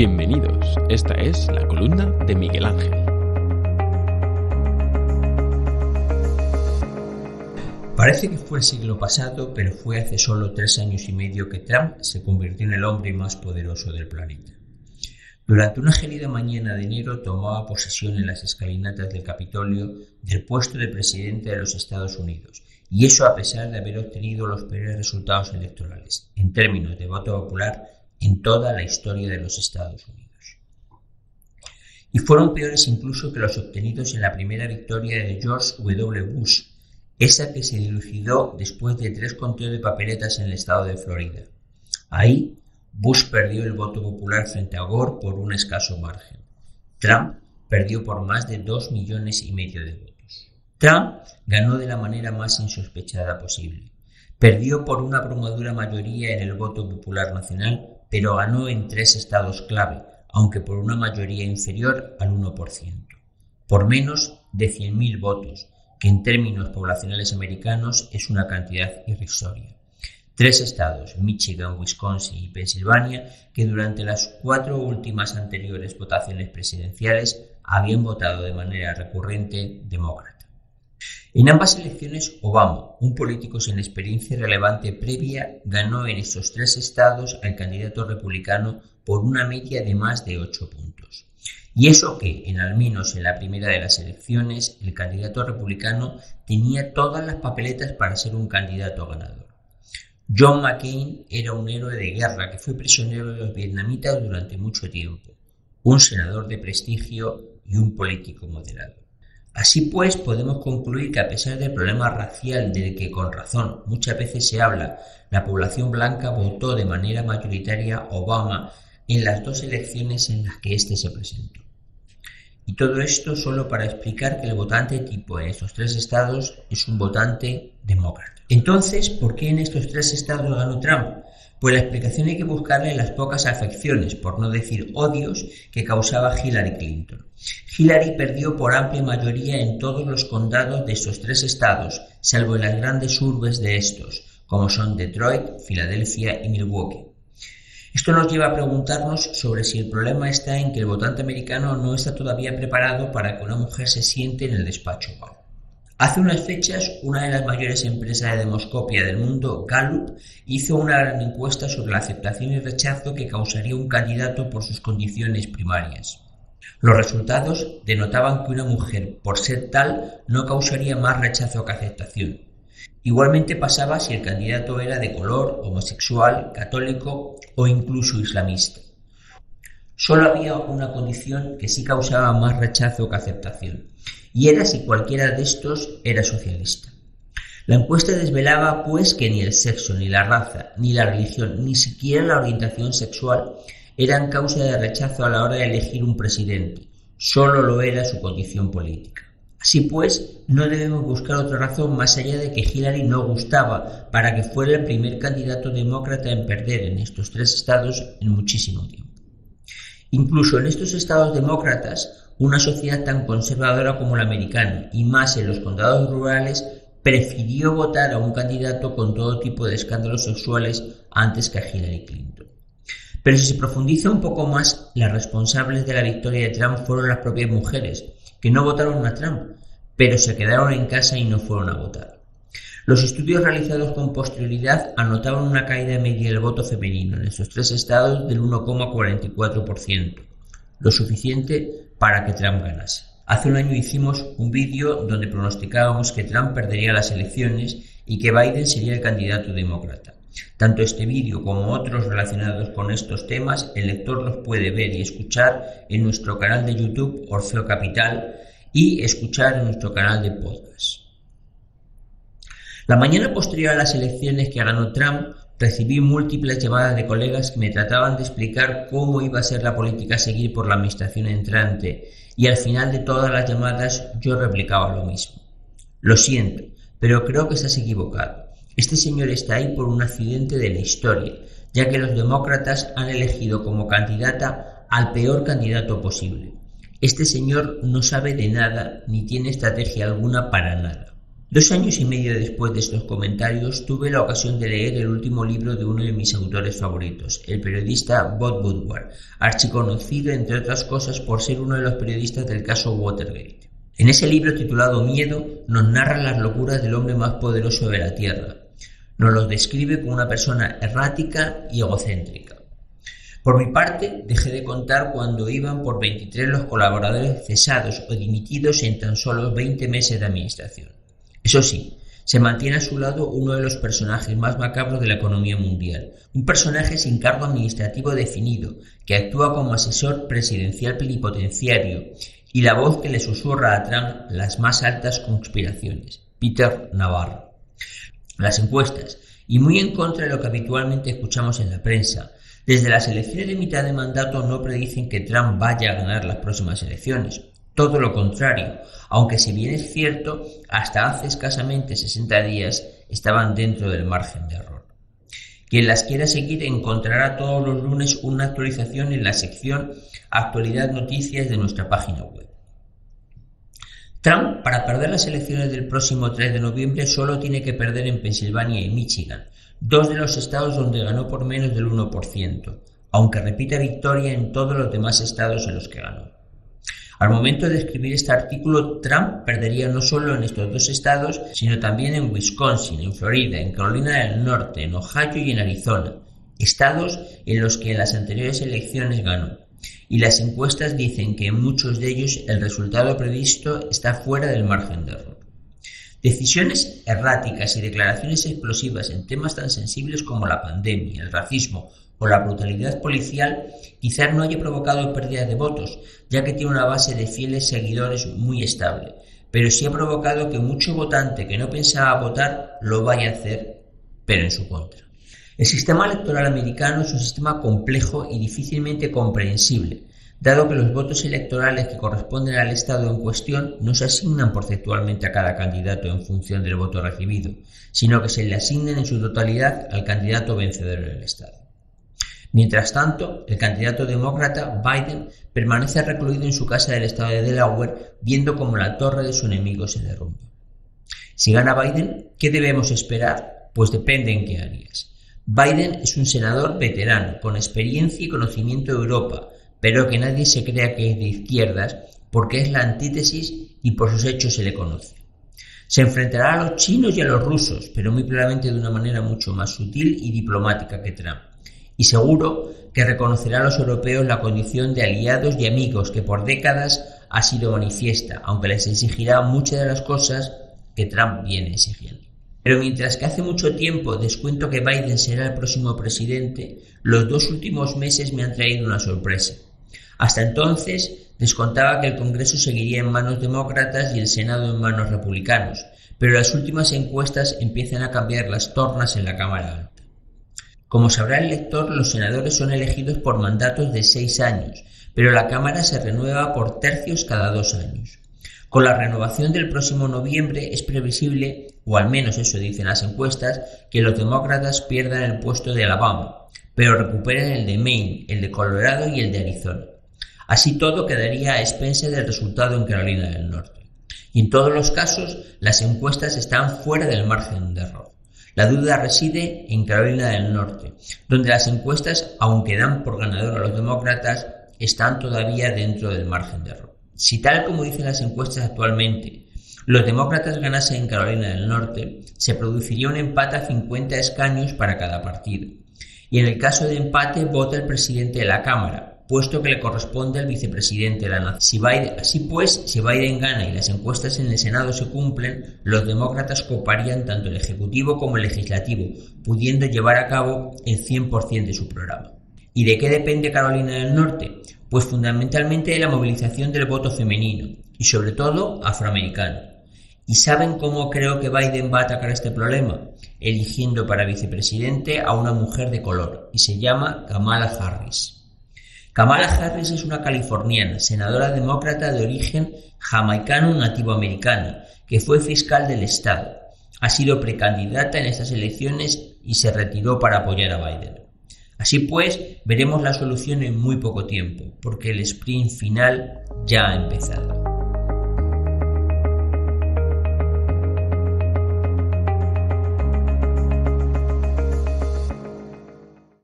Bienvenidos, esta es la columna de Miguel Ángel. Parece que fue siglo pasado, pero fue hace solo tres años y medio que Trump se convirtió en el hombre más poderoso del planeta. Durante una gélida mañana de enero tomaba posesión en las escalinatas del Capitolio del puesto de presidente de los Estados Unidos, y eso a pesar de haber obtenido los peores resultados electorales, en términos de voto popular, en toda la historia de los Estados Unidos. Y fueron peores incluso que los obtenidos en la primera victoria de George W. Bush, esa que se dilucidó después de tres conteos de papeletas en el estado de Florida. Ahí, Bush perdió el voto popular frente a Gore por un escaso margen. Trump perdió por más de dos millones y medio de votos. Trump ganó de la manera más insospechada posible. Perdió por una abrumadora mayoría en el voto popular nacional pero ganó en tres estados clave, aunque por una mayoría inferior al 1%, por menos de 100.000 votos, que en términos poblacionales americanos es una cantidad irrisoria. Tres estados, Michigan, Wisconsin y Pensilvania, que durante las cuatro últimas anteriores votaciones presidenciales habían votado de manera recurrente demócrata. En ambas elecciones, Obama, un político sin experiencia relevante previa, ganó en estos tres estados al candidato republicano por una media de más de ocho puntos. Y eso que, en al menos en la primera de las elecciones, el candidato republicano tenía todas las papeletas para ser un candidato ganador. John McCain era un héroe de guerra que fue prisionero de los vietnamitas durante mucho tiempo, un senador de prestigio y un político moderado. Así pues, podemos concluir que a pesar del problema racial del que con razón muchas veces se habla, la población blanca votó de manera mayoritaria Obama en las dos elecciones en las que éste se presentó. Y todo esto solo para explicar que el votante tipo en estos tres estados es un votante demócrata. Entonces, ¿por qué en estos tres estados ganó Trump? Pues la explicación hay que buscarla en las pocas afecciones, por no decir odios, que causaba Hillary Clinton. Hillary perdió por amplia mayoría en todos los condados de estos tres estados, salvo en las grandes urbes de estos, como son Detroit, Filadelfia y Milwaukee. Esto nos lleva a preguntarnos sobre si el problema está en que el votante americano no está todavía preparado para que una mujer se siente en el despacho Hace unas fechas, una de las mayores empresas de demoscopia del mundo, Gallup, hizo una gran encuesta sobre la aceptación y rechazo que causaría un candidato por sus condiciones primarias. Los resultados denotaban que una mujer, por ser tal, no causaría más rechazo que aceptación. Igualmente pasaba si el candidato era de color, homosexual, católico o incluso islamista. Solo había una condición que sí causaba más rechazo que aceptación, y era si cualquiera de estos era socialista. La encuesta desvelaba, pues, que ni el sexo, ni la raza, ni la religión, ni siquiera la orientación sexual eran causa de rechazo a la hora de elegir un presidente, solo lo era su condición política. Así pues, no debemos buscar otra razón más allá de que Hillary no gustaba para que fuera el primer candidato demócrata en perder en estos tres estados en muchísimo tiempo. Incluso en estos estados demócratas, una sociedad tan conservadora como la americana, y más en los condados rurales, prefirió votar a un candidato con todo tipo de escándalos sexuales antes que a Hillary Clinton. Pero si se profundiza un poco más, las responsables de la victoria de Trump fueron las propias mujeres, que no votaron a Trump, pero se quedaron en casa y no fueron a votar. Los estudios realizados con posterioridad anotaban una caída media del voto femenino en esos tres estados del 1,44%, lo suficiente para que Trump ganase. Hace un año hicimos un vídeo donde pronosticábamos que Trump perdería las elecciones y que Biden sería el candidato demócrata. Tanto este vídeo como otros relacionados con estos temas, el lector los puede ver y escuchar en nuestro canal de YouTube Orfeo Capital y escuchar en nuestro canal de podcast. La mañana posterior a las elecciones que ganó Trump, recibí múltiples llamadas de colegas que me trataban de explicar cómo iba a ser la política a seguir por la administración entrante, y al final de todas las llamadas yo replicaba lo mismo. Lo siento, pero creo que estás equivocado. Este señor está ahí por un accidente de la historia, ya que los demócratas han elegido como candidata al peor candidato posible. Este señor no sabe de nada ni tiene estrategia alguna para nada. Dos años y medio después de estos comentarios tuve la ocasión de leer el último libro de uno de mis autores favoritos, el periodista Bob Woodward, archiconocido entre otras cosas por ser uno de los periodistas del caso Watergate. En ese libro titulado Miedo nos narra las locuras del hombre más poderoso de la Tierra. Nos lo describe como una persona errática y egocéntrica. Por mi parte, dejé de contar cuando iban por 23 los colaboradores cesados o dimitidos en tan solo 20 meses de administración. Eso sí, se mantiene a su lado uno de los personajes más macabros de la economía mundial, un personaje sin cargo administrativo definido, que actúa como asesor presidencial plenipotenciario y la voz que le susurra a Trump las más altas conspiraciones, Peter Navarro. Las encuestas, y muy en contra de lo que habitualmente escuchamos en la prensa, desde las elecciones de mitad de mandato no predicen que Trump vaya a ganar las próximas elecciones, todo lo contrario, aunque si bien es cierto, hasta hace escasamente 60 días estaban dentro del margen de error. Quien las quiera seguir encontrará todos los lunes una actualización en la sección Actualidad Noticias de nuestra página web. Trump, para perder las elecciones del próximo 3 de noviembre, solo tiene que perder en Pensilvania y Michigan, dos de los estados donde ganó por menos del 1%, aunque repita victoria en todos los demás estados en los que ganó. Al momento de escribir este artículo, Trump perdería no solo en estos dos estados, sino también en Wisconsin, en Florida, en Carolina del Norte, en Ohio y en Arizona, estados en los que en las anteriores elecciones ganó. Y las encuestas dicen que en muchos de ellos el resultado previsto está fuera del margen de error. Decisiones erráticas y declaraciones explosivas en temas tan sensibles como la pandemia, el racismo o la brutalidad policial quizás no haya provocado pérdida de votos, ya que tiene una base de fieles seguidores muy estable, pero sí ha provocado que mucho votante que no pensaba votar lo vaya a hacer, pero en su contra. El sistema electoral americano es un sistema complejo y difícilmente comprensible, dado que los votos electorales que corresponden al Estado en cuestión no se asignan porcentualmente a cada candidato en función del voto recibido, sino que se le asignan en su totalidad al candidato vencedor del Estado. Mientras tanto, el candidato demócrata Biden permanece recluido en su casa del estado de Delaware viendo cómo la torre de su enemigo se derrumba. Si gana Biden, ¿qué debemos esperar? Pues depende en qué áreas. Biden es un senador veterano, con experiencia y conocimiento de Europa, pero que nadie se crea que es de izquierdas porque es la antítesis y por sus hechos se le conoce. Se enfrentará a los chinos y a los rusos, pero muy probablemente de una manera mucho más sutil y diplomática que Trump y seguro que reconocerá a los europeos la condición de aliados y amigos que por décadas ha sido manifiesta, aunque les exigirá muchas de las cosas que Trump viene exigiendo. Pero mientras que hace mucho tiempo descuento que Biden será el próximo presidente, los dos últimos meses me han traído una sorpresa. Hasta entonces descontaba que el Congreso seguiría en manos demócratas y el Senado en manos republicanos, pero las últimas encuestas empiezan a cambiar las tornas en la Cámara como sabrá el lector, los senadores son elegidos por mandatos de seis años, pero la Cámara se renueva por tercios cada dos años. Con la renovación del próximo noviembre es previsible, o al menos eso dicen las encuestas, que los demócratas pierdan el puesto de Alabama, pero recuperen el de Maine, el de Colorado y el de Arizona. Así todo quedaría a expensas del resultado en Carolina del Norte. Y en todos los casos, las encuestas están fuera del margen de error. La duda reside en Carolina del Norte, donde las encuestas, aunque dan por ganador a los demócratas, están todavía dentro del margen de error. Si tal como dicen las encuestas actualmente, los demócratas ganasen en Carolina del Norte, se produciría un empate a 50 escaños para cada partido. Y en el caso de empate vota el presidente de la Cámara, puesto que le corresponde al vicepresidente de la nación. Si así pues, si Biden gana y las encuestas en el Senado se cumplen, los demócratas coparían tanto el Ejecutivo como el Legislativo, pudiendo llevar a cabo el 100% de su programa. ¿Y de qué depende Carolina del Norte? Pues fundamentalmente de la movilización del voto femenino y sobre todo afroamericano. ¿Y saben cómo creo que Biden va a atacar este problema? Eligiendo para vicepresidente a una mujer de color y se llama Kamala Harris. Kamala Harris es una californiana, senadora demócrata de origen jamaicano nativo-americano, que fue fiscal del Estado. Ha sido precandidata en estas elecciones y se retiró para apoyar a Biden. Así pues, veremos la solución en muy poco tiempo, porque el sprint final ya ha empezado.